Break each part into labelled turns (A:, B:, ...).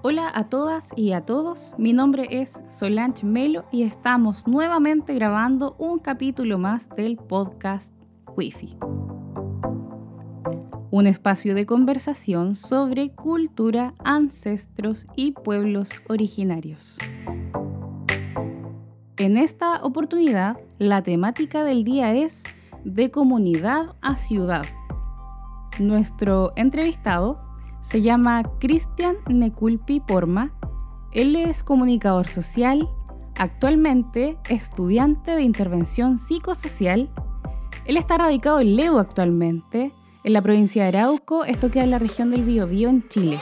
A: Hola a todas y a todos, mi nombre es Solange Melo y estamos nuevamente grabando un capítulo más del podcast Wi-Fi. Un espacio de conversación sobre cultura, ancestros y pueblos originarios. En esta oportunidad, la temática del día es de comunidad a ciudad. Nuestro entrevistado se llama Cristian Neculpi Porma. Él es comunicador social, actualmente estudiante de intervención psicosocial. Él está radicado en Ledo actualmente, en la provincia de Arauco, esto queda en la región del Biobío en Chile.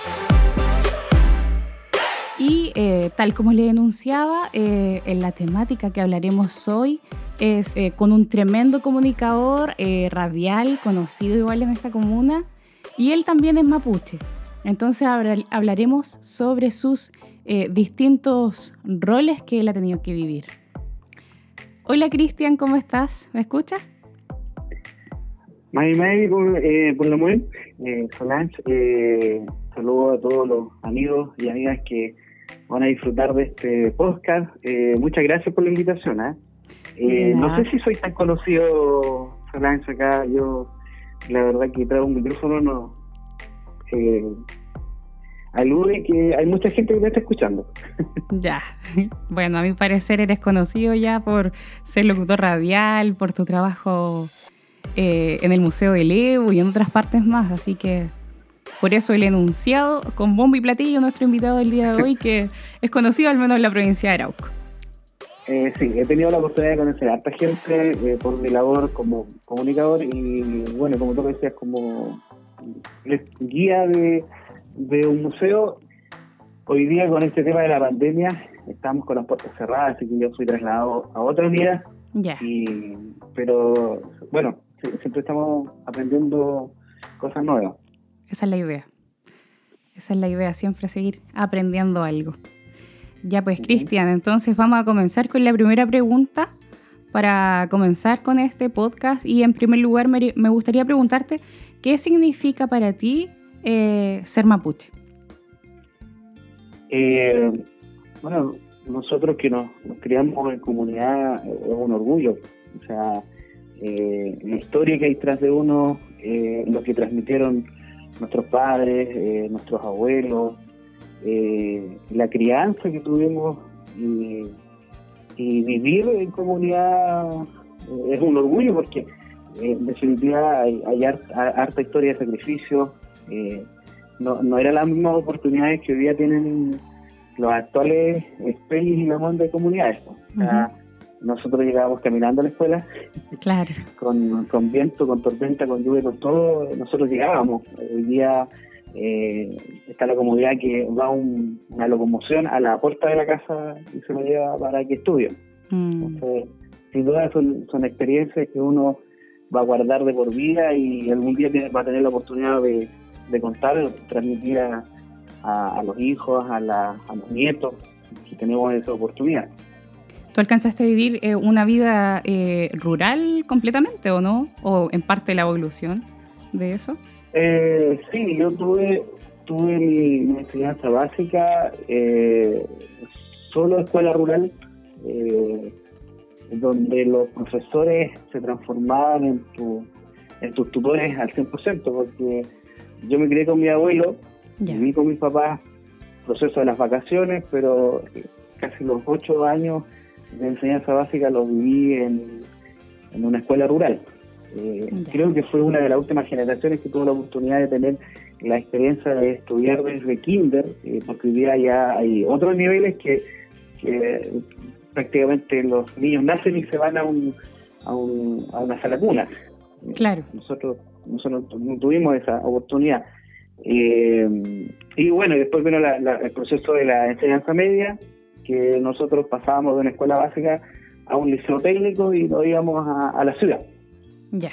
A: Y eh, tal como le denunciaba, eh, en la temática que hablaremos hoy es eh, con un tremendo comunicador radial, conocido igual en esta comuna, y él también es mapuche. Entonces hablaremos sobre sus eh, distintos roles que él ha tenido que vivir. Hola Cristian, ¿cómo estás? ¿Me escuchas?
B: May May, por, eh, por lo muy, eh, Solange, eh, saludo a todos los amigos y amigas que van a disfrutar de este podcast. Eh, muchas gracias por la invitación. ¿eh? no sé si soy tan conocido, Solange, acá. Yo, la verdad, que traigo un micrófono no, eh, alude que hay mucha gente que me está escuchando.
A: Ya, bueno, a mi parecer eres conocido ya por ser locutor radial, por tu trabajo eh, en el Museo de Evo y en otras partes más, así que por eso el enunciado con bombo y platillo nuestro invitado del día de hoy, que es conocido al menos en la provincia de Arauco.
B: Eh, sí, he tenido la oportunidad de conocer a esta gente eh, por mi labor como comunicador y, bueno, como tú decías, como guía de, un museo. Hoy día con este tema de la pandemia estamos con las puertas cerradas, así que yo fui trasladado a otra unidad. Y, pero bueno, siempre estamos aprendiendo cosas nuevas.
A: Esa es la idea. Esa es la idea, siempre seguir aprendiendo algo. Ya pues, Cristian, entonces vamos a comenzar con la primera pregunta para comenzar con este podcast. Y en primer lugar, me gustaría preguntarte ¿Qué significa para ti eh, ser mapuche?
B: Eh, bueno, nosotros que nos, criamos en comunidad eh, es un orgullo. O sea, la historia que hay tras de uno, lo que transmitieron nuestros padres, nuestros abuelos, la crianza que tuvimos y, y, vivir en comunidad es un orgullo porque eh, en definitiva hay, harta, historia de sacrificio. Eh, no, no eran las mismas oportunidades que hoy día tienen los actuales especies y la de comunidades. nosotros llegábamos caminando a la escuela,
A: claro.
B: con, viento, con tormenta, con lluvia, con todo, nosotros llegábamos. Hoy día eh, está la comunidad que va una locomoción a la puerta de la casa y se lo lleva para que estudie. Mm. sin duda son, son experiencias que uno va a guardar de por vida y algún día va a tener la oportunidad de, contar, transmitir a, los hijos, a, los nietos, si tenemos esa oportunidad.
A: ¿Tú alcanzaste a vivir eh, una vida eh, rural completamente o no? ¿O en parte la evolución de eso?
B: Eh, sí, yo tuve, tuve mi, enseñanza básica, solo escuela rural donde los profesores se transformaban en, tu, en tus tutores al 100%, porque yo me crié con mi abuelo, viví con mis papás, proceso de las vacaciones, pero casi los ocho años de enseñanza básica los viví en, una escuela rural. Eh, creo que fue una de las últimas generaciones que tuvo la oportunidad de tener la experiencia de estudiar desde kinder, eh, porque hoy día ya hay otros niveles que, que prácticamente los niños nacen y se van a, un, a, un, a una sala cuna.
A: Claro.
B: Nosotros, nosotros no tuvimos esa oportunidad. Eh, y bueno, después vino el proceso de la enseñanza media, que nosotros pasábamos de una escuela básica a un liceo técnico y nos íbamos a, la ciudad.
A: Ya.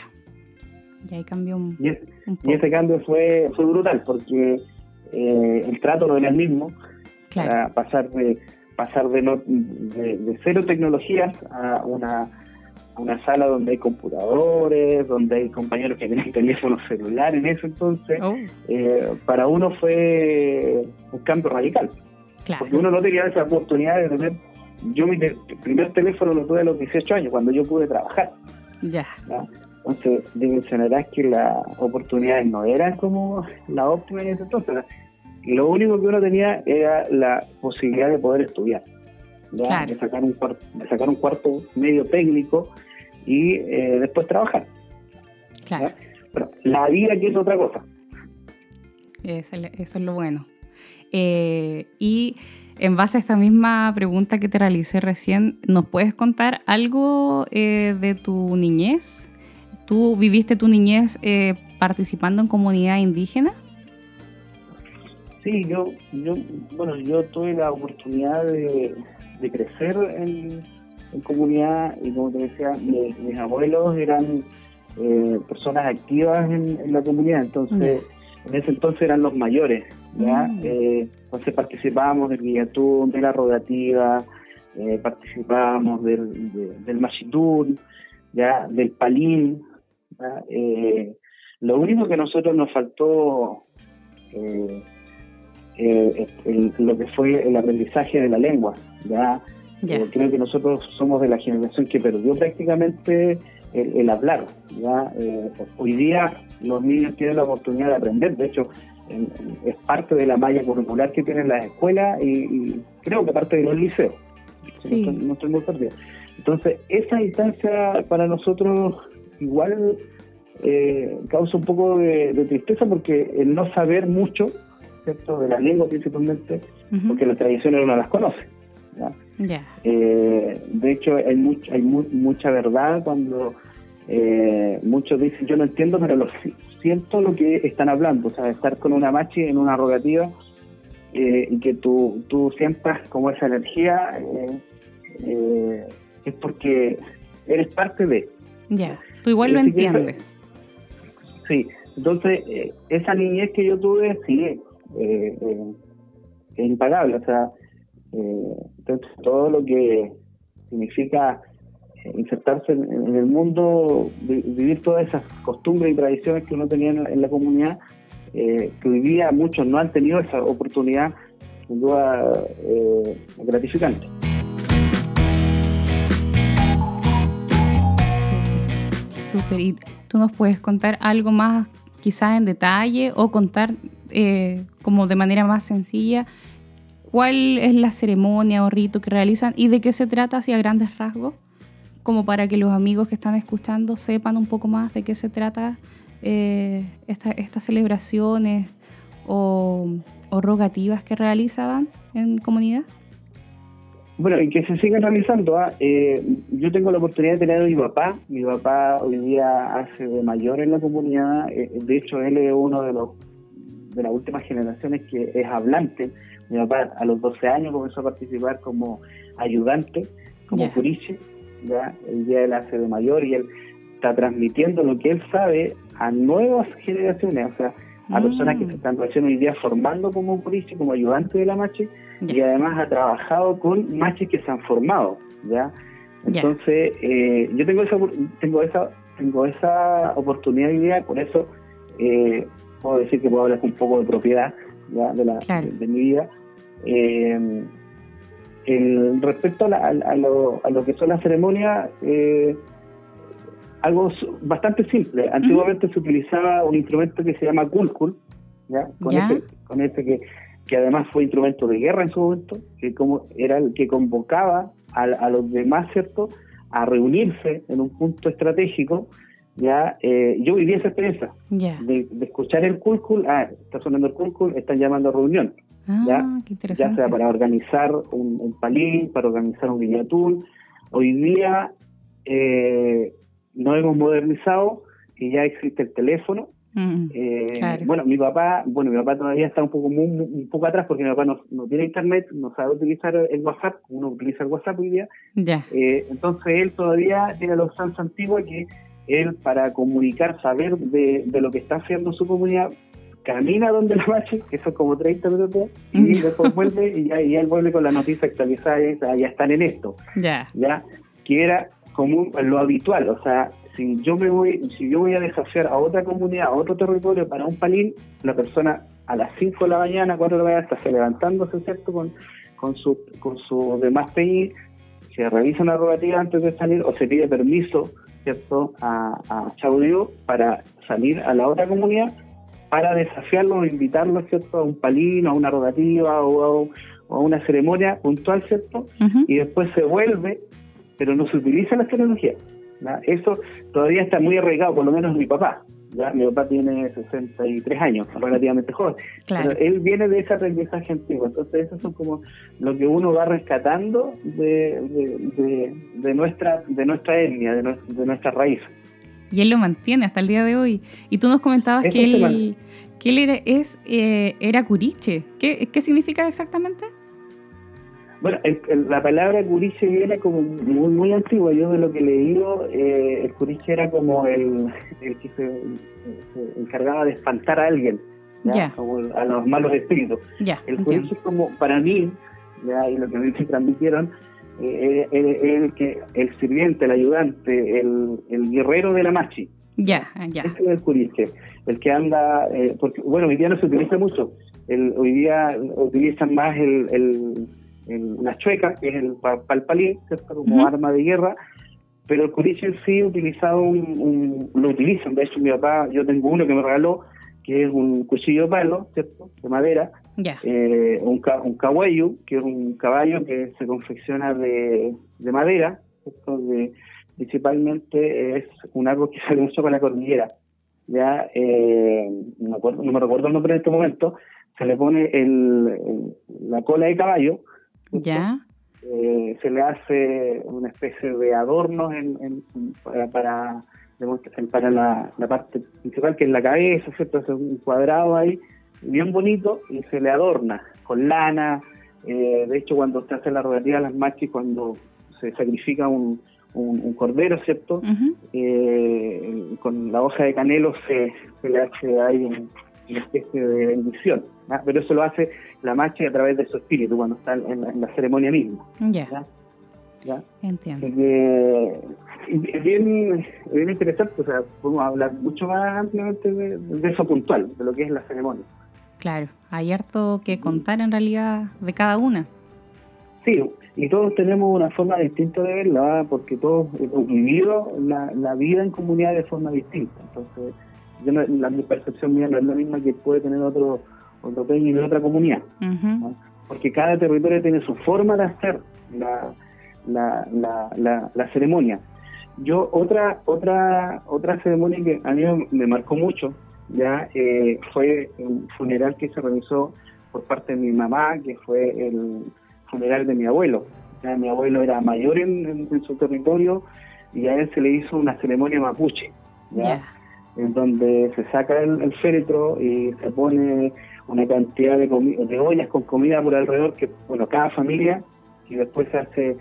A: Y ahí cambió un,
B: y, ese cambio fue, fue brutal porque eh, el trato no era el mismo. pasar de pasar de, no, de, cero tecnologías a una una sala donde hay computadores, donde hay compañeros que tienen teléfonos celulares en eso entonces, oh. eh, para uno fue un cambio radical. Porque uno no tenía esa oportunidad de tener... Yo mi primer teléfono lo tuve a los 18 años, cuando yo pude trabajar.
A: Ya.
B: Entonces, dimensionarás que las oportunidades no eran como la óptima en ese entonces. Lo único que uno tenía era la posibilidad de poder estudiar, de, sacar un cuarto, de sacar un cuarto medio técnico y eh, después trabajar.
A: Claro.
B: Pero la vida que es otra cosa.
A: Eso, es lo bueno. Eh, y en base a esta misma pregunta que te realicé recién, ¿nos puedes contar algo eh, de tu niñez? ¿Tú viviste tu niñez eh, participando en comunidad indígena?
B: Sí, yo, yo, bueno, yo tuve la oportunidad de, crecer en, comunidad y como te decía, mis, abuelos eran eh, personas activas en, la comunidad, entonces en ese entonces eran los mayores, ¿ya? Mm. Eh, entonces participábamos del guillatún, de la rogativa, participábamos del, del machitún, ¿ya? del palín, eh, lo único que a nosotros nos faltó eh, eh, lo que fue el aprendizaje de la lengua. ¿ya? creo que nosotros somos de la generación que perdió prácticamente el, hablar. ¿ya? hoy día los niños tienen la oportunidad de aprender, de hecho es parte de la malla curricular que tienen las escuelas y, creo que parte de los liceos. No, estoy, muy perdido. Entonces, esa instancia para nosotros igual eh, causa un poco de, tristeza porque el no saber mucho, ¿cierto? De la lengua principalmente, porque las tradiciones uno las conoce. Eh, de hecho, hay, mucho, hay mucha verdad cuando eh, muchos dicen, yo no entiendo, pero lo, siento lo que están hablando. O sea, estar con una machi en una rogativa y que tú, tú sientas como esa energía, es porque eres parte de.
A: Ya. Tú igual lo entiendes.
B: sí, entonces eh, esa niñez que yo tuve, sí, eh, eh, es impagable. O sea, entonces todo lo que significa insertarse en, el mundo, vivir todas esas costumbres y tradiciones que uno tenía en, la comunidad, que hoy día muchos no han tenido esa oportunidad, sin duda gratificante.
A: ¿Y tú nos puedes contar algo más quizás en detalle o contar eh, como de manera más sencilla cuál es la ceremonia o rito que realizan y de qué se trata hacia grandes rasgos? Como para que los amigos que están escuchando sepan un poco más de qué se trata eh, estas celebraciones o rogativas que realizaban en comunidad.
B: Bueno, y que se siga realizando. ¿ah? Eh, yo tengo la oportunidad de tener a mi papá. Mi papá hoy día hace de mayor en la comunidad. Eh, de hecho, él es uno de los de las últimas generaciones que es hablante. Mi papá a los 12 años comenzó a participar como ayudante, como yeah. ¿ya? Hoy día él hace de mayor y él está transmitiendo lo que él sabe a nuevas generaciones. O sea, a personas que se están hoy día formando como puriche, como ayudante de la mache, y además ha trabajado con maches que se han formado, ¿ya? Entonces, eh, yo tengo esa, tengo esa tengo esa oportunidad y idea, por eso eh, puedo decir que puedo hablar un poco de propiedad De, la, de, mi vida. Eh, respecto a, lo, a, lo, que son las ceremonias, eh, algo bastante simple. Antiguamente se utilizaba un instrumento que se llama kulkul, ¿ya? Con, Este, con este que, que además fue instrumento de guerra en su momento, que como era el que convocaba a, los demás, ¿cierto?, a reunirse en un punto estratégico. Ya, eh, yo viví esa experiencia de, escuchar el kulkul, ah, está sonando el kulkul, están llamando a reunión.
A: Ah,
B: ¿ya? ya sea para organizar un, un palín, para organizar un guiñatul. Hoy día eh, no hemos modernizado y ya existe el teléfono. Mm, eh, bueno, mi papá, bueno, mi papá todavía está un poco un poco atrás porque mi papá no, tiene internet, no sabe utilizar el WhatsApp, uno utiliza el WhatsApp hoy día. Eh, entonces él todavía tiene la usanza antigua que él para comunicar, saber de, lo que está haciendo su comunidad, camina donde la bache, que son como 30 minutos, y mm. después vuelve y ya, y él vuelve con la noticia actualizada y ya están en esto.
A: Ya.
B: Ya, que era como lo habitual, o sea, si yo me voy, si yo voy a desafiar a otra comunidad, a otro territorio para un palín, la persona a las 5 de la mañana, 4 de la mañana, está levantándose, ¿cierto? Con, con su, con su demás PI, se revisa una rogativa antes de salir o se pide permiso, ¿cierto? A, a para salir a la otra comunidad para desafiarlo o invitarlo, ¿cierto? A un palín, a una rogativa o a, una ceremonia puntual, ¿cierto? Y después se vuelve, pero no se utiliza la tecnología. Eso todavía está muy arraigado, por lo menos mi papá. ¿ya? Mi papá tiene 63 años, relativamente joven. Pero él viene de ese aprendizaje antiguo. Entonces, eso es como lo que uno va rescatando de, de, nuestra, de nuestra etnia, de, de nuestra raíz.
A: Y él lo mantiene hasta el día de hoy. Y tú nos comentabas que él, que él era, es, eh, era curiche. ¿Qué, ¿Qué significa exactamente?
B: Bueno, la palabra curiche viene como muy, muy antigua. Yo de lo que he leído, eh, el curiche era como el, que se, encargaba de espantar a alguien, como a los malos espíritus. el curiche es como, para mí, y lo que me transmitieron, eh, el, que, el sirviente, el ayudante, el, guerrero de la machi.
A: Ya, ya.
B: Ese es el curiche, el que anda, eh, porque, bueno, hoy día no se utiliza mucho. El, hoy día utilizan más el la chueca, que es el palpalín, como arma de guerra, pero el curiche en sí utilizado un, lo utilizan, de hecho mi papá, yo tengo uno que me regaló, que es un cuchillo de palo, ¿cierto? De madera, eh, un, un caballo, que es un caballo que se confecciona de, madera, principalmente es un árbol que sale mucho con la cordillera. Ya, eh, no, me acuerdo, no me recuerdo el nombre en este momento, se le pone el, la cola de caballo,
A: ya.
B: Eh, se le hace una especie de adornos en, para, para, la, parte principal, que es la cabeza, ¿cierto? Es un cuadrado ahí, bien bonito, y se le adorna con lana. Eh, de hecho, cuando se hace la rogativa a las machis, cuando se sacrifica un, un, cordero, ¿cierto? Eh, con la hoja de canelo se, se le hace ahí una especie de bendición. Pero eso lo hace la machi a través de su espíritu cuando está en la, ceremonia misma.
A: Ya. ¿Ya? Entiendo.
B: es bien, bien interesante, o sea, podemos hablar mucho más ampliamente de, eso puntual, de lo que es la ceremonia.
A: Claro, hay harto que contar en realidad de cada una.
B: Sí, y todos tenemos una forma distinta de verla, porque todos hemos vivido la, la vida en comunidad de forma distinta. Entonces, yo la, mi percepción mía no es la misma que puede tener otro otro y de otra comunidad. Porque cada territorio tiene su forma de hacer la, la, la, ceremonia. Yo, otra, otra, otra ceremonia que a mí me marcó mucho, ya eh, fue un funeral que se realizó por parte de mi mamá, que fue el funeral de mi abuelo. Ya, mi abuelo era mayor en, su territorio y a él se le hizo una ceremonia mapuche, ¿ya? En donde se saca el, féretro y se pone una cantidad de, de ollas con comida por alrededor, que, bueno, cada familia, y después se hace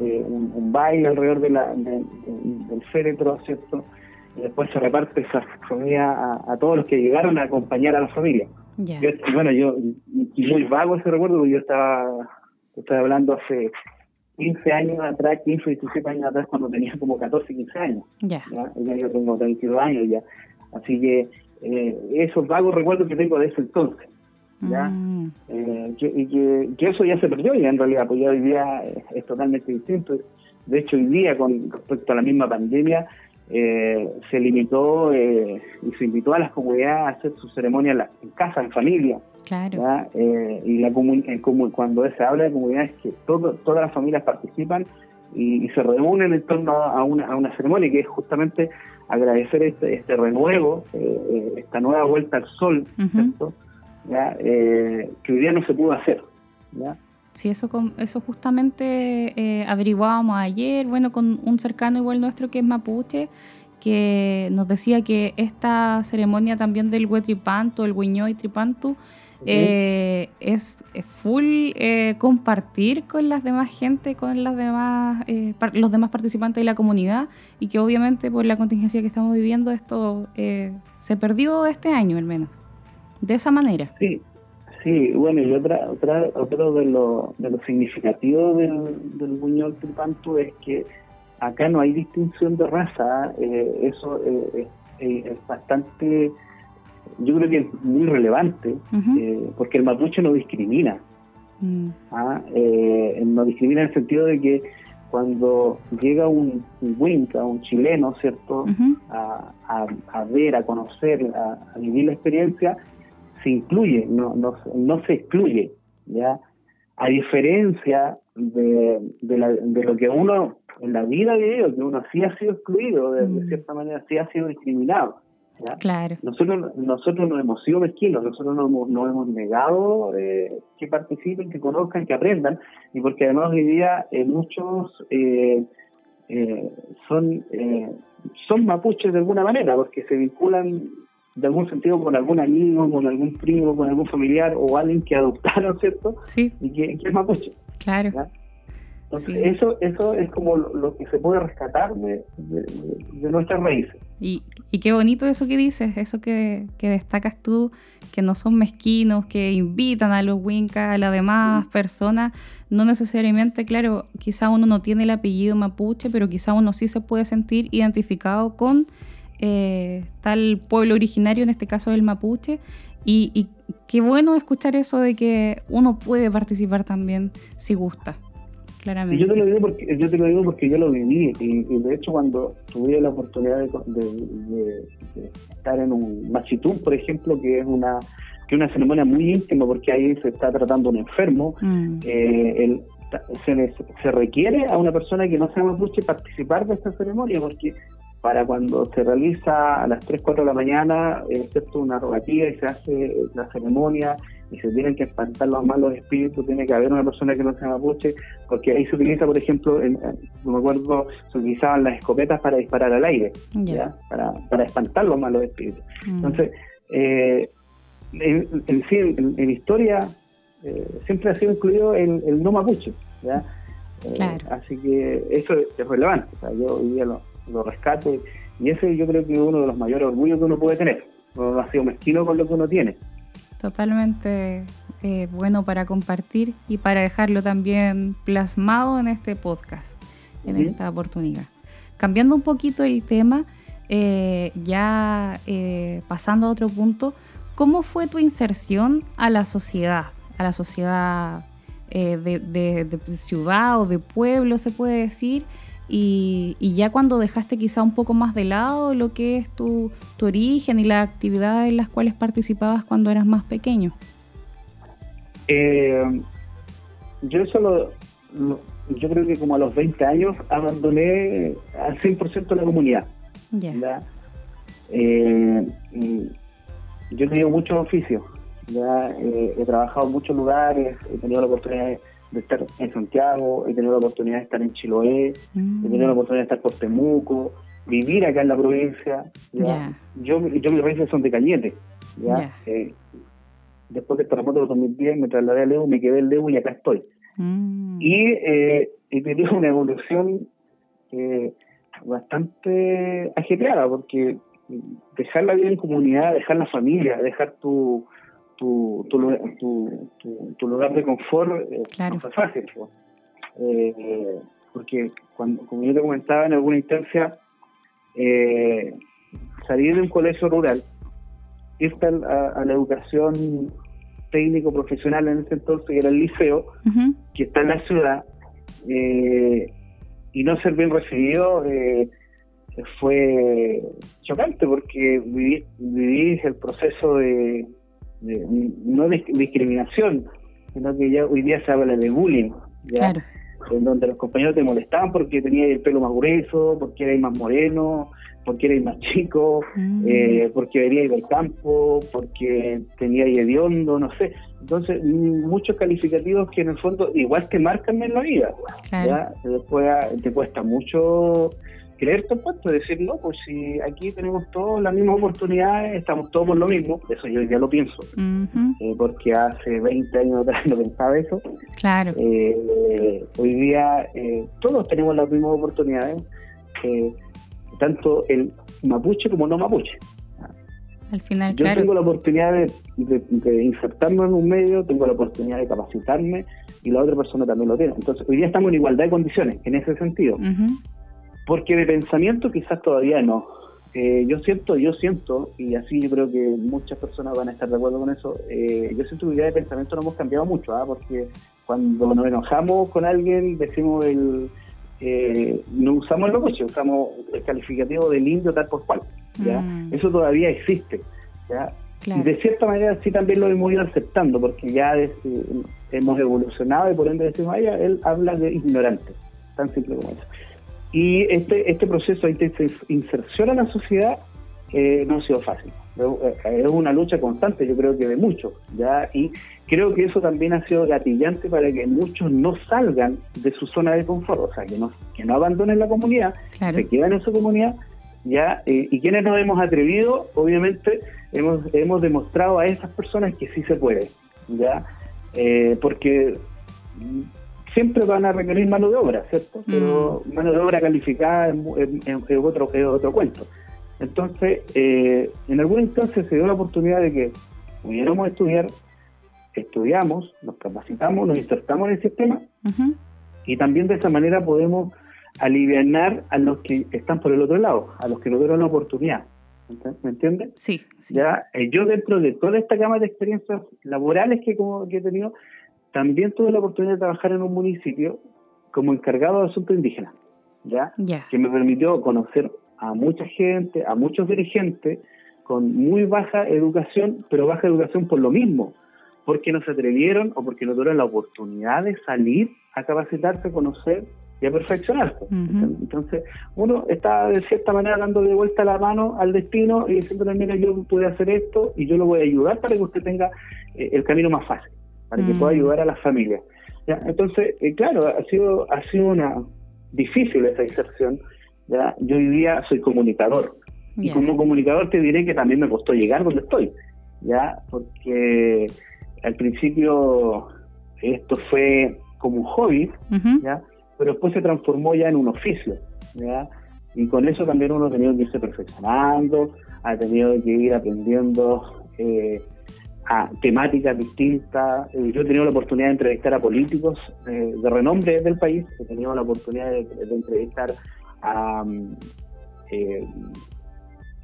B: eh, un, baile alrededor de la, del féretro, ¿cierto? Y después se reparte esa comida a, todos los que llegaron a acompañar a la familia. bueno, yo, muy vago ese recuerdo, porque yo estaba, estaba hablando hace 15 años atrás, 15, 17 años atrás, cuando tenía como 14, 15 años.
A: Ya.
B: ¿ya? Yo tengo 22 años ya. Así que eh, esos vagos recuerdos que tengo de ese entonces. ¿ya? Mm. Eh, que, que, eso ya se perdió ya en realidad, pues ya hoy día es, totalmente distinto. De hecho, hoy día, con respecto a la misma pandemia, eh, se limitó y se invitó a las comunidades a hacer su ceremonia en, casa, en familia.
A: Claro.
B: y la cuando se habla de comunidades, que todo, todas las familias participan y, se reúnen en torno a una, a una ceremonia que es justamente agradecer este, este renuevo, eh, eh, esta nueva vuelta al sol, ¿Ya? Eh, que hoy día no se pudo hacer. ¿ya?
A: Sí, eso, eso justamente averiguábamos ayer, bueno, con un cercano igual nuestro que es mapuche, que nos decía que esta ceremonia también del Huetripantu, el Huiñoy Tripantu, eh, es, full eh, compartir con las demás gente, con las demás, eh, los demás participantes de la comunidad y que obviamente por la contingencia que estamos viviendo esto se perdió este año al menos, de esa manera.
B: Sí, sí, bueno, y otra, otra, otro de lo, de lo significativo del, del Buñol Tripantu es que acá no hay distinción de raza, eh, eso eh, es bastante, yo creo que es muy relevante, porque el mapuche no discrimina. Mm. ¿ah? no discrimina en el sentido de que cuando llega un, un un chileno, ¿cierto?, a, ver, a conocer, a, vivir la experiencia, se incluye, no, no, no se excluye, ¿ya? A diferencia de, de, lo que uno en la vida vivido, que uno sí ha sido excluido, de, mm. cierta manera sí ha sido discriminado.
A: Claro.
B: Nosotros, nosotros no hemos sido mezquinos, nosotros no hemos, no hemos negado eh, que participen, que conozcan, que aprendan, y porque además hoy día eh, muchos eh, son, son mapuches de alguna manera, porque se vinculan de algún sentido con algún amigo, con algún primo, con algún familiar o alguien que adoptaron, ¿cierto?
A: Sí.
B: Y que, es mapuche.
A: Claro.
B: Entonces, eso, eso es como lo, que se puede rescatar de, de, nuestras raíces.
A: Y, y, qué bonito eso que dices, eso que, que, destacas tú, que no son mezquinos, que invitan a los Wincas, a las demás personas, no necesariamente, claro, quizá uno no tiene el apellido mapuche, pero quizá uno sí se puede sentir identificado con eh, tal pueblo originario, en este caso el mapuche, y, y qué bueno escuchar eso de que uno puede participar también si gusta
B: yo te lo digo porque yo te lo digo porque yo lo viví y, de hecho cuando tuve la oportunidad de, estar en un machitún, por ejemplo, que es una que una ceremonia muy íntima porque ahí se está tratando un enfermo, mm. eh, se, se, requiere a una persona que no sea mapuche participar de esta ceremonia porque para cuando se realiza a las 3, 4 de la mañana, excepto una rogativa y se hace la ceremonia y se tienen que espantar los malos espíritus, tiene que haber una persona que no sea mapuche, porque ahí se utiliza, por ejemplo, no me acuerdo, se utilizaban las escopetas para disparar al aire, ¿ya? Para, para espantar los malos espíritus. Mm. Entonces, eh, en, sí, en, historia, eh, siempre ha sido incluido el, no mapuche, ¿ya? Eh, así que eso es relevante, o sea, yo hoy día lo lo rescate. Y ese yo creo que es uno de los mayores orgullos que uno puede tener. No ha sido mezquino con lo que uno tiene.
A: Totalmente eh, bueno para compartir y para dejarlo también plasmado en este podcast, en esta oportunidad. Cambiando un poquito el tema, eh, ya eh, pasando a otro punto, ¿cómo fue tu inserción a la sociedad, a la sociedad de, de, ciudad o de pueblo, se puede decir? Y, ya cuando dejaste quizá un poco más de lado lo que es tu, tu origen y las actividades en las cuales participabas cuando eras más pequeño.
B: Eh, yo solo, yo creo que como a los 20 años abandoné al 100% la comunidad.
A: Ya.
B: Eh, yo he tenido muchos oficios, ya eh, he trabajado en muchos lugares, he tenido la oportunidad de de estar en Santiago, he tenido la oportunidad de estar en Chiloé, he tenido la mm. oportunidad de estar por Temuco, vivir acá en la provincia. ¿ya? Yo, yo mis raíces son de Cañete. ¿ya? Eh, después del terremoto de 2010 me trasladé a Leu, me quedé en Leu y acá estoy. Mm. Y eh, he tenido una evolución eh, bastante ajetreada, porque dejar la vida en comunidad, dejar la familia, dejar tu, tu, tu, tu, tu lugar de confort eh, no fue fácil. Eh, porque, cuando, como yo te comentaba en alguna instancia, eh, salir de un colegio rural, irte a, la educación técnico profesional en ese entonces, que era el liceo, que está en la ciudad, y no ser bien recibido fue chocante porque viví, viví el proceso de, no de discriminación, sino que ya hoy día se habla de bullying, en donde los compañeros te molestaban porque tenías el pelo más grueso, porque erais más moreno, porque erais más chico, mm. eh, porque veníais del campo, porque teníais hediondo, no sé. Entonces, muchos calificativos que en el fondo igual te marcan en la vida. Después te cuesta mucho creer tu puesto, decir, no, pues si aquí tenemos todas las mismas oportunidades, estamos todos por lo mismo, eso yo ya lo pienso, eh, porque hace 20 años atrás no pensaba eso.
A: Claro.
B: Eh, hoy día eh, todos tenemos las mismas oportunidades, tanto el mapuche como no mapuche.
A: Al final,
B: yo tengo la oportunidad de, insertarme en un medio, tengo la oportunidad de capacitarme y la otra persona también lo tiene. Entonces, hoy día estamos en igualdad de condiciones en ese sentido. Porque de pensamiento quizás todavía no. Eh, yo siento, yo siento, y así yo creo que muchas personas van a estar de acuerdo con eso, eh, yo siento que idea de pensamiento no hemos cambiado mucho, ¿ah? porque cuando nos enojamos con alguien decimos el... Eh, no usamos el locucho, usamos el calificativo del indio tal por cual. ¿ya? Mm. Eso todavía existe. ¿ya? Y de cierta manera sí también lo hemos ido aceptando, porque ya hemos evolucionado y por ende decimos, ella, él habla de ignorante, tan simple como eso. Y este, este proceso de inserción a la sociedad eh, no ha sido fácil. Eh, es una lucha constante, yo creo que de muchos, ¿ya? Y creo que eso también ha sido gatillante para que muchos no salgan de su zona de confort, o sea, que no, que no abandonen la comunidad, que queden en su comunidad, ¿ya? Eh, y quienes nos hemos atrevido, obviamente, hemos, hemos demostrado a esas personas que sí se puede, ¿ya? porque siempre van a requerir mano de obra, ¿cierto? Pero mm. mano de obra calificada es, otro, otro cuento. Entonces, eh, en alguna instancia se dio la oportunidad de que pudiéramos estudiar, estudiamos, nos capacitamos, nos insertamos en el sistema y también de esa manera podemos aliviar a los que están por el otro lado, a los que no dieron la oportunidad. ¿Me entiendes?
A: Sí,
B: Ya, eh, yo dentro de toda esta gama de experiencias laborales que, como, que he tenido, también tuve la oportunidad de trabajar en un municipio como encargado de asuntos indígenas, ¿ya? Que me permitió conocer a mucha gente, a muchos dirigentes con muy baja educación, pero baja educación por lo mismo, porque no se atrevieron o porque no tuvieron la oportunidad de salir a capacitarse, a conocer y a perfeccionarse. Entonces, uno está de cierta manera dando de vuelta la mano al destino y diciéndole, mira, yo pude hacer esto y yo lo voy a ayudar para que usted tenga eh, el camino más fácil para que pueda mm. ayudar a las familias. ¿ya? Entonces, eh, claro, ha sido, ha sido una difícil esa inserción. ¿ya? Yo hoy día soy comunicador. Y como comunicador te diré que también me costó llegar donde estoy, ¿ya? Porque al principio esto fue como un hobby, ¿ya? Pero después se transformó ya en un oficio, ¿ya? Y con eso también uno ha tenido que irse perfeccionando, ha tenido que ir aprendiendo eh, a temáticas distintas. Eh, yo he tenido la oportunidad de entrevistar a políticos eh, de renombre del país, he tenido la oportunidad de, entrevistar a, eh,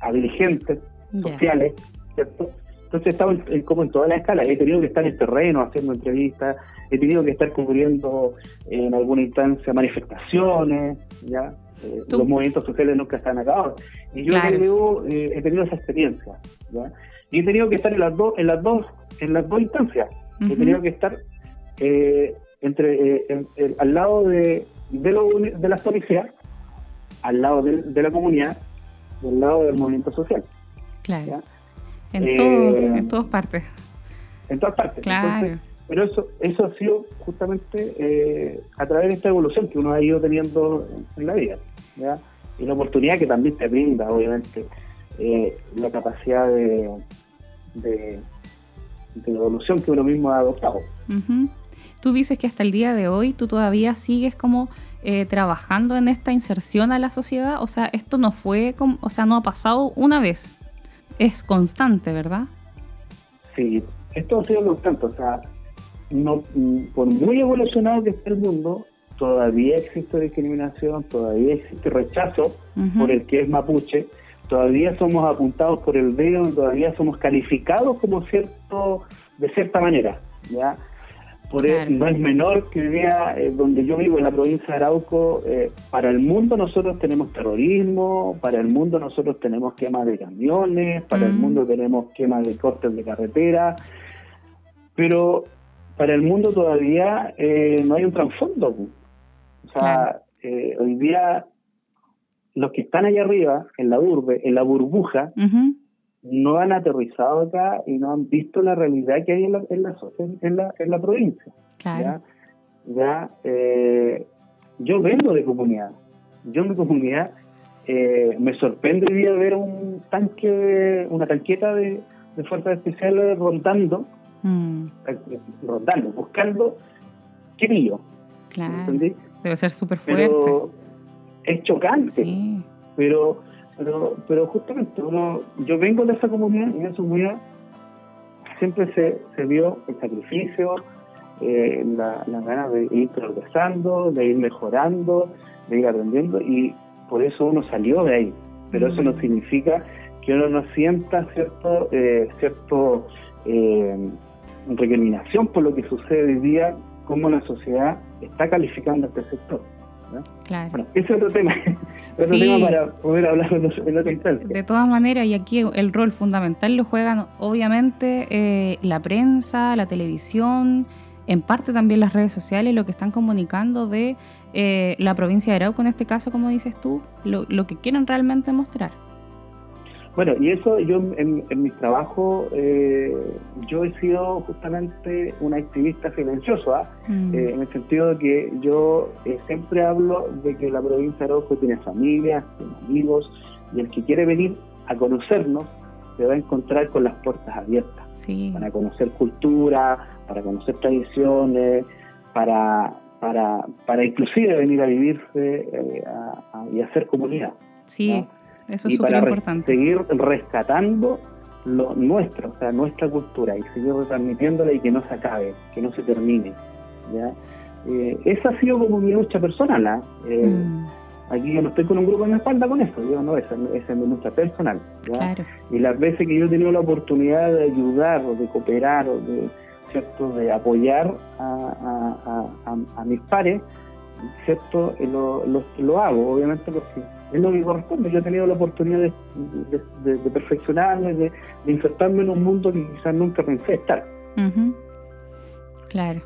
B: a dirigentes sociales, ¿cierto? Entonces he estado como en toda la escala, he tenido que estar en terreno haciendo entrevistas, he tenido que estar cubriendo en alguna instancia manifestaciones, ¿ya? los movimientos sociales nunca están acabados. Y yo he tenido esa experiencia, ¿ya? Y he tenido que estar en las dos, en las dos, en las dos instancias. He tenido que estar eh, entre eh, al lado de, de, lo, de las policías, al lado de, la comunidad, del lado del movimiento social.
A: Claro. En, eh, en todas partes.
B: En todas partes. Claro. pero eso, eso ha sido justamente a través de esta evolución que uno ha ido teniendo en la vida. ¿ya? Y la oportunidad que también te brinda, obviamente, la capacidad de, de, evolución que uno mismo ha adoptado.
A: Tú dices que hasta el día de hoy tú todavía sigues como eh, trabajando en esta inserción a la sociedad, o sea, esto no fue, como, o sea, no ha pasado una vez, es constante, ¿verdad?
B: Sí, esto ha sido constante, o sea, no, por muy evolucionado que esté el mundo, todavía existe discriminación, todavía existe rechazo por el que es mapuche, todavía somos apuntados por el dedo, todavía somos calificados como cierto, de cierta manera, ¿ya? Por eso, no es menor que vea eh, donde yo vivo, en la provincia de Arauco, eh, para el mundo nosotros tenemos terrorismo, para el mundo nosotros tenemos quemas de camiones, para el mm. mundo tenemos quemas de cortes de carretera, pero para el mundo todavía eh, no hay un trasfondo. O sea, hoy día los que están allá arriba, en la urbe, en la burbuja, no han aterrizado acá y no han visto la realidad que hay en la, en la, en la, en la provincia.
A: Claro.
B: ¿ya? Eh, yo vengo de comunidad. Yo en mi comunidad eh, me sorprende hoy día ver un tanque, una tanqueta de, de fuerzas especiales rondando, mm. eh, rondando, buscando qué
A: Claro. Debe ser súper fuerte
B: es chocante. Pero, pero, pero justamente uno, yo vengo de esa comunidad y en esa comunidad siempre se, se vio el sacrificio, eh, la, ganas de ir progresando, de ir mejorando, de ir aprendiendo y por eso uno salió de ahí, pero eso no mm. significa que uno no sienta cierto, eh, cierto eh, recriminación por lo que sucede hoy día, cómo la sociedad está calificando este sector. Claro. Bueno, ese es otro tema, otro tema para poder hablar en instante.
A: De todas maneras, y aquí el rol fundamental lo juegan obviamente eh, la prensa, la televisión, en parte también las redes sociales, lo que están comunicando de eh, la provincia de Arauco, en este caso, como dices tú, lo, lo que quieren realmente mostrar.
B: Bueno, y eso yo en, mi trabajo, eh, yo he sido justamente un activista silencioso, ¿ah? mm. eh, en el sentido de que yo eh, siempre hablo de que la provincia de Arauco tiene familia, tiene amigos, y el que quiere venir a conocernos se va a encontrar con las puertas abiertas, para conocer cultura, para conocer tradiciones, para, para, para inclusive venir a vivirse y hacer comunidad.
A: Sí. Eso es
B: y para
A: importante.
B: seguir rescatando lo nuestro, o sea, nuestra cultura y seguir retransmitiéndola y que no se acabe, que no se termine. ¿ya? Eh, esa ha sido como mi lucha personal. ¿ah? Eh, mm. Aquí yo no estoy con un grupo en la espalda con eso, yo no, esa, esa es mi lucha personal. Y las veces que yo he tenido la oportunidad de ayudar o de cooperar o de, ¿cierto? de apoyar a, a, a mis pares, ¿cierto? Eh, lo, lo, hago, obviamente, porque es lo que corresponde. Yo he tenido la oportunidad de, perfeccionarme, de, insertarme en un mundo que quizás nunca pensé estar.
A: Claro.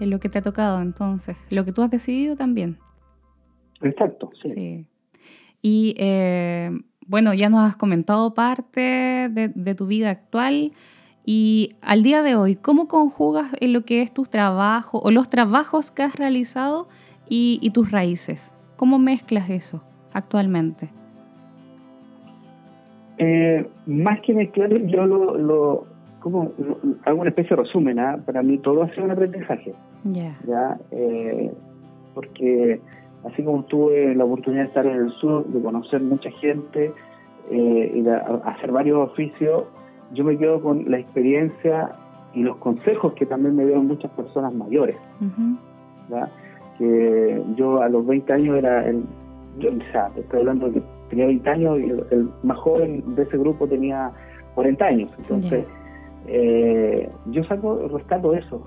A: Es lo que te ha tocado entonces, lo que tú has decidido también.
B: Exacto, sí.
A: Y eh, bueno, ya nos has comentado parte de tu vida actual. Y al día de hoy, ¿cómo conjugas en lo que es tu trabajo o los trabajos que has realizado y, tus raíces? ¿Cómo mezclas eso actualmente?
B: Eh, más que mezclar, yo lo, como, hago una especie de resumen. ¿ah? Para mí todo ha sido un aprendizaje. ¿ya? Eh, porque así como tuve la oportunidad de estar en el sur, de conocer mucha gente eh, y de hacer varios oficios, yo me quedo con la experiencia y los consejos que también me dieron muchas personas mayores. Que yo a los 20 años era el, yo, sea, estoy hablando de que tenía 20 años y el, más joven de ese grupo tenía 40 años. Entonces, eh, yo saco, rescato eso,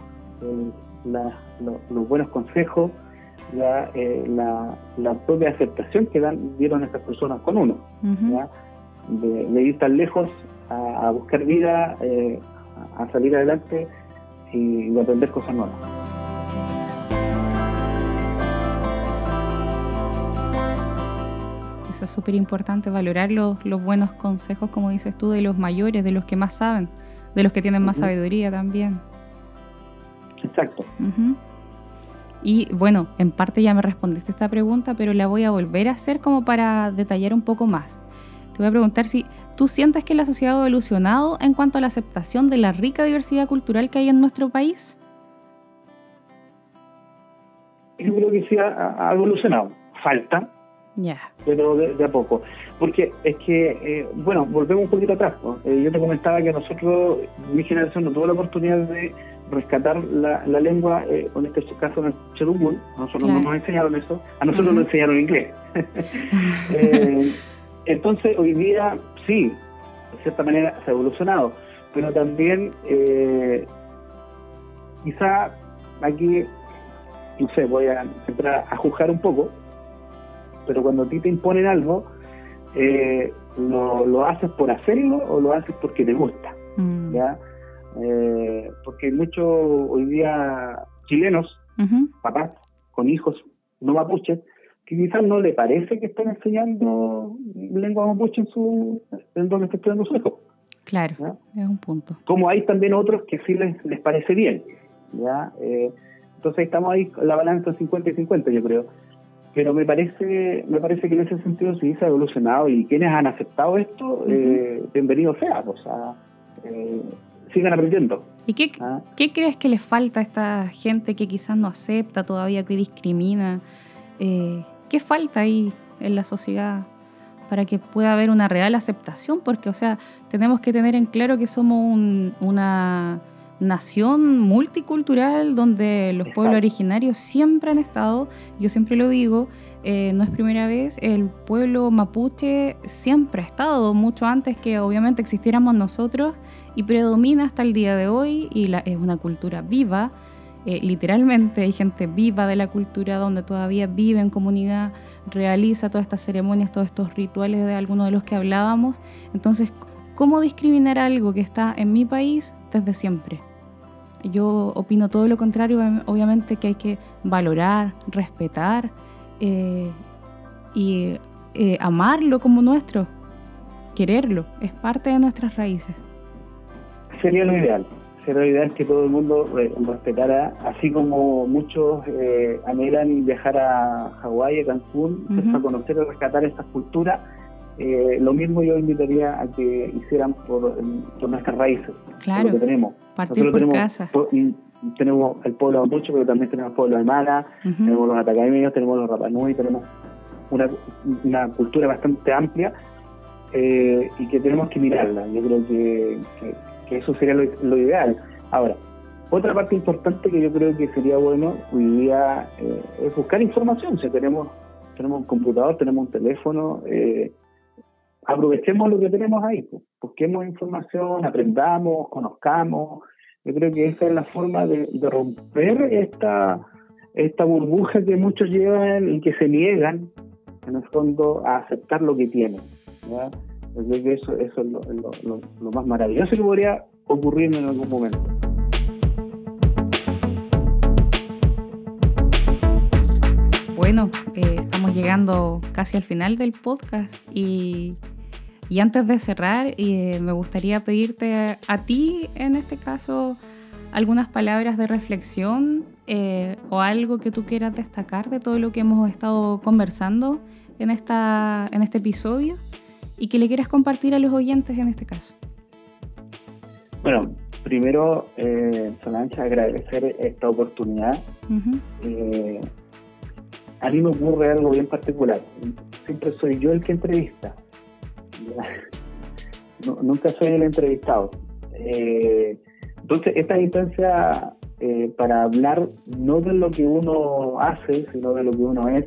B: los buenos consejos, eh, la, la, propia aceptación que dan, dieron estas personas con uno. De, de, ir tan lejos a, buscar vida, eh, a salir adelante y, a aprender cosas nuevas.
A: Eso es súper importante, valorar los, los, buenos consejos, como dices tú, de los mayores, de los que más saben, de los que tienen más sabiduría también.
B: Exacto.
A: Y bueno, en parte ya me respondiste esta pregunta, pero la voy a volver a hacer como para detallar un poco más. Te voy a preguntar si tú sientes que la sociedad ha evolucionado en cuanto a la aceptación de la rica diversidad cultural que hay en nuestro país.
B: Yo creo que sí ha, evolucionado. Falta, pero de, a poco. Porque es que, eh, bueno, volvemos un poquito atrás. Eh, yo te comentaba que nosotros, mi generación, no tuvo la oportunidad de rescatar la, lengua, eh, en este caso en el Cherubul. Nosotros no nos enseñaron eso. A nosotros nos enseñaron inglés. eh, entonces, hoy día sí, de cierta manera se ha evolucionado, pero también eh, quizá aquí, no sé, voy a entrar a juzgar un poco, pero cuando a ti te imponen algo, eh, lo, haces por hacerlo o lo haces porque te gusta, mm. ¿ya? Eh, porque hay muchos hoy día chilenos, papás con hijos no mapuches, que quizás no le parece que estén enseñando lengua mapuche en su en donde está estudiando su hijo.
A: Claro, es un punto.
B: Como hay también otros que sí les, les parece bien. ¿ya? Eh, entonces estamos ahí la balanza 50 y 50, yo creo. Pero me parece me parece que en ese sentido sí se ha evolucionado y quienes han aceptado esto, eh, bienvenidos sea. O sea, eh, sigan aprendiendo.
A: ¿Y qué, ¿Ah? qué crees que les falta a esta gente que quizás no acepta todavía, que discrimina? Eh, ¿Qué falta ahí en la sociedad para que pueda haber una real aceptación? Porque, o sea, tenemos que tener en claro que somos una, nación multicultural donde los pueblos originarios siempre han estado, yo siempre lo digo, eh, no es primera vez, el pueblo mapuche siempre ha estado, mucho antes que obviamente existiéramos nosotros y predomina hasta el día de hoy y la, es una cultura viva, eh, literalmente hay gente viva de la cultura donde todavía vive en comunidad, realiza todas estas ceremonias, todos estos rituales de algunos de los que hablábamos, entonces, ¿cómo discriminar algo que está en mi país desde siempre? Yo opino todo lo contrario, obviamente que hay que valorar, respetar eh, y eh, amarlo como nuestro, quererlo, es parte de nuestras raíces.
B: Sería lo ideal, sería lo ideal que todo el mundo respetara, así como muchos eh, anhelan viajar a Hawái, a Cancún, para conocer y rescatar estas culturas eh, lo mismo yo invitaría a que hicieran por, nuestras raíces,
A: claro,
B: lo que tenemos.
A: Partir por
B: tenemos,
A: casa.
B: tenemos el pueblo mucho, pero también tenemos el pueblo de Mala, tenemos los atacameños, tenemos los Rapanui, tenemos una, una cultura bastante amplia eh, y que tenemos que mirarla. Yo creo que, que, eso sería lo, ideal. Ahora, otra parte importante que yo creo que sería bueno hoy día eh, es buscar información. Si tenemos tenemos un computador, tenemos un teléfono, eh, aprovechemos lo que tenemos ahí, pues. busquemos información, aprendamos, conozcamos. Yo creo que esa es la forma de, romper esta, esta burbuja que muchos llevan y que se niegan, en el fondo, a aceptar lo que tienen. Yo creo que eso, eso es lo, más maravilloso que podría ocurrir en algún momento.
A: Bueno, eh, estamos llegando casi al final del podcast y y antes de cerrar, eh, me gustaría pedirte a ti, en este caso, algunas palabras de reflexión eh, o algo que tú quieras destacar de todo lo que hemos estado conversando en, esta, en este episodio y que le quieras compartir a los oyentes en este caso.
B: Bueno, primero, eh, Solange, agradecer esta oportunidad. Eh, a mí me ocurre algo bien particular. Siempre soy yo el que entrevista nunca soy el entrevistado. Eh, entonces, esta instancia eh, para hablar no de lo que uno hace, sino de lo que uno es,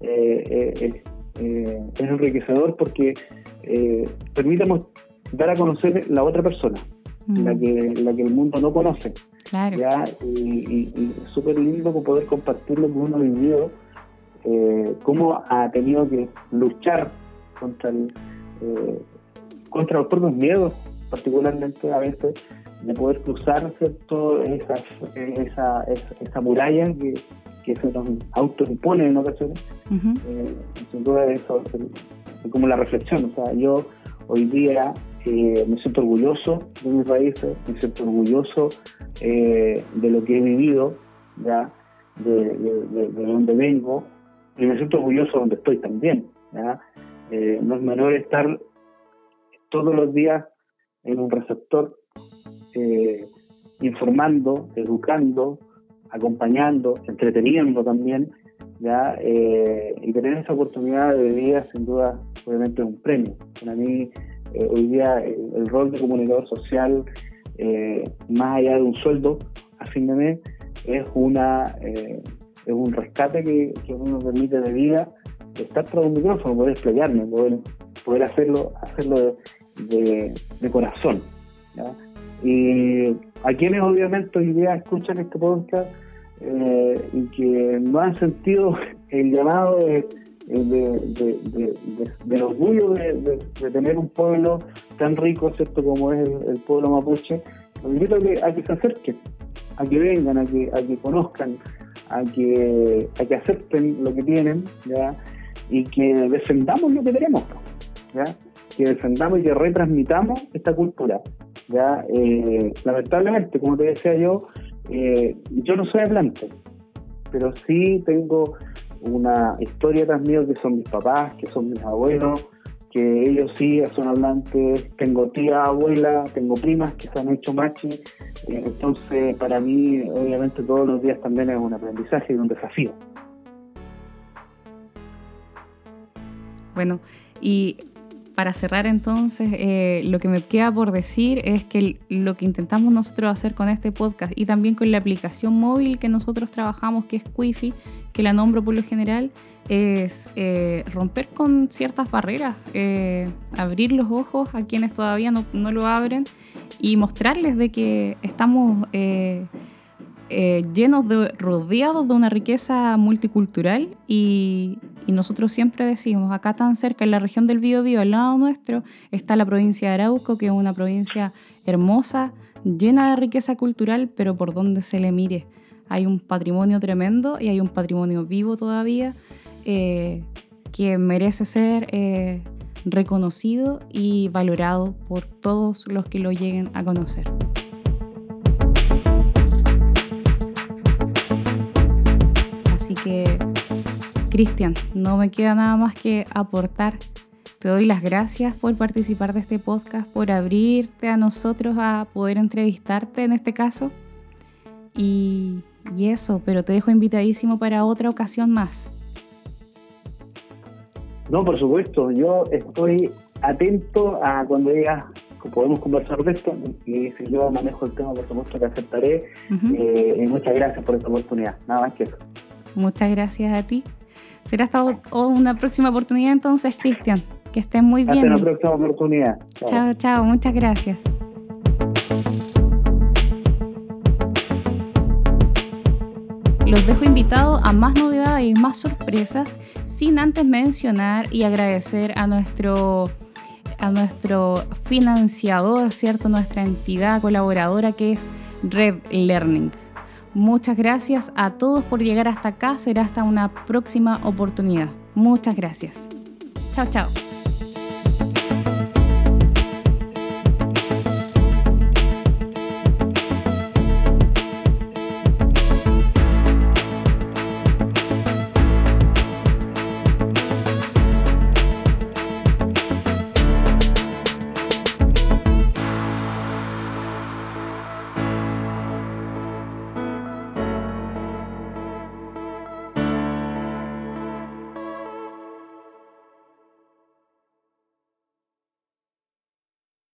B: eh, es enriquecedor porque permite dar a conocer la otra persona, la, que, la que el mundo no conoce. ¿ya? Y, es súper lindo poder compartir lo que uno ha vivido, cómo ha tenido que luchar contra el, eh, contra los propios miedos, particularmente a veces, de poder cruzar ¿cierto? Esa, esa, esa, muralla que, que, se nos autoimpone en ocasiones. Eh, sin duda eso es, como la reflexión. O sea, yo hoy día eh, me siento orgulloso de mis raíces, me siento orgulloso de lo que he vivido, ya de, de, de, donde vengo, y me siento orgulloso de donde estoy también. ¿ya? Eh, no es menor estar todos los días en un receptor eh, informando, educando, acompañando, entreteniendo también, ¿ya? Eh, y tener esa oportunidad de vida sin duda obviamente es un premio. Para mí hoy día el, rol de comunicador social, más allá de un sueldo a fin de mes, es, una, es un rescate que, que uno permite de vida estar tras un micrófono, poder explayarme, poder, poder hacerlo, hacerlo de, corazón. Y a quienes obviamente hoy día escuchan este podcast eh, y que no han sentido el llamado de, del orgullo de, tener un pueblo tan rico, ¿cierto?, como es el, pueblo mapuche, los invito a que, a que se acerquen, a que vengan, a que, a que conozcan, a que, a que acepten lo que tienen, ¿ya? Y que defendamos lo que tenemos, ¿ya? que defendamos y que retransmitamos esta cultura. ¿ya? Eh, lamentablemente, como te decía yo, eh, yo no soy hablante, pero sí tengo una historia también que son mis papás, que son mis abuelos, que ellos sí son hablantes, tengo tía, abuela, tengo primas que se han hecho machi, eh, entonces para mí obviamente todos los días también es un aprendizaje y un desafío.
A: Bueno, y para cerrar entonces, eh, lo que me queda por decir es que lo que intentamos nosotros hacer con este podcast y también con la aplicación móvil que nosotros trabajamos, que es Quifi, que la nombro por lo general, es eh, romper con ciertas barreras, eh, abrir los ojos a quienes todavía no, no, lo abren y mostrarles de que estamos llenos de, rodeados de una riqueza multicultural y, y nosotros siempre decimos, acá tan cerca, en la región del Biobío, al lado nuestro, está la provincia de Arauco, que es una provincia hermosa, llena de riqueza cultural, pero por donde se le mire. Hay un patrimonio tremendo y hay un patrimonio vivo todavía eh, que merece ser eh, reconocido y valorado por todos los que lo lleguen a conocer. Que Cristian, no me queda nada más que aportar. Te doy las gracias por participar de este podcast, por abrirte a nosotros a poder entrevistarte en este caso. Y, eso, pero te dejo invitadísimo para otra ocasión más.
B: No, por supuesto, yo estoy atento a cuando digas podemos conversar de esto y si yo manejo el tema, por supuesto que aceptaré. Eh, y muchas gracias por esta oportunidad, nada más que eso.
A: Muchas gracias a ti. Será hasta una próxima oportunidad entonces, Cristian. Que estén muy bien.
B: Hasta una próxima oportunidad.
A: Chao, chao. Muchas gracias. Los dejo invitados a más novedades y más sorpresas, sin antes mencionar y agradecer a nuestro, a nuestro financiador, ¿cierto? Nuestra entidad colaboradora que es Red Learning. Muchas gracias a todos por llegar hasta acá. Será hasta una próxima oportunidad. Muchas gracias. Chao, chao.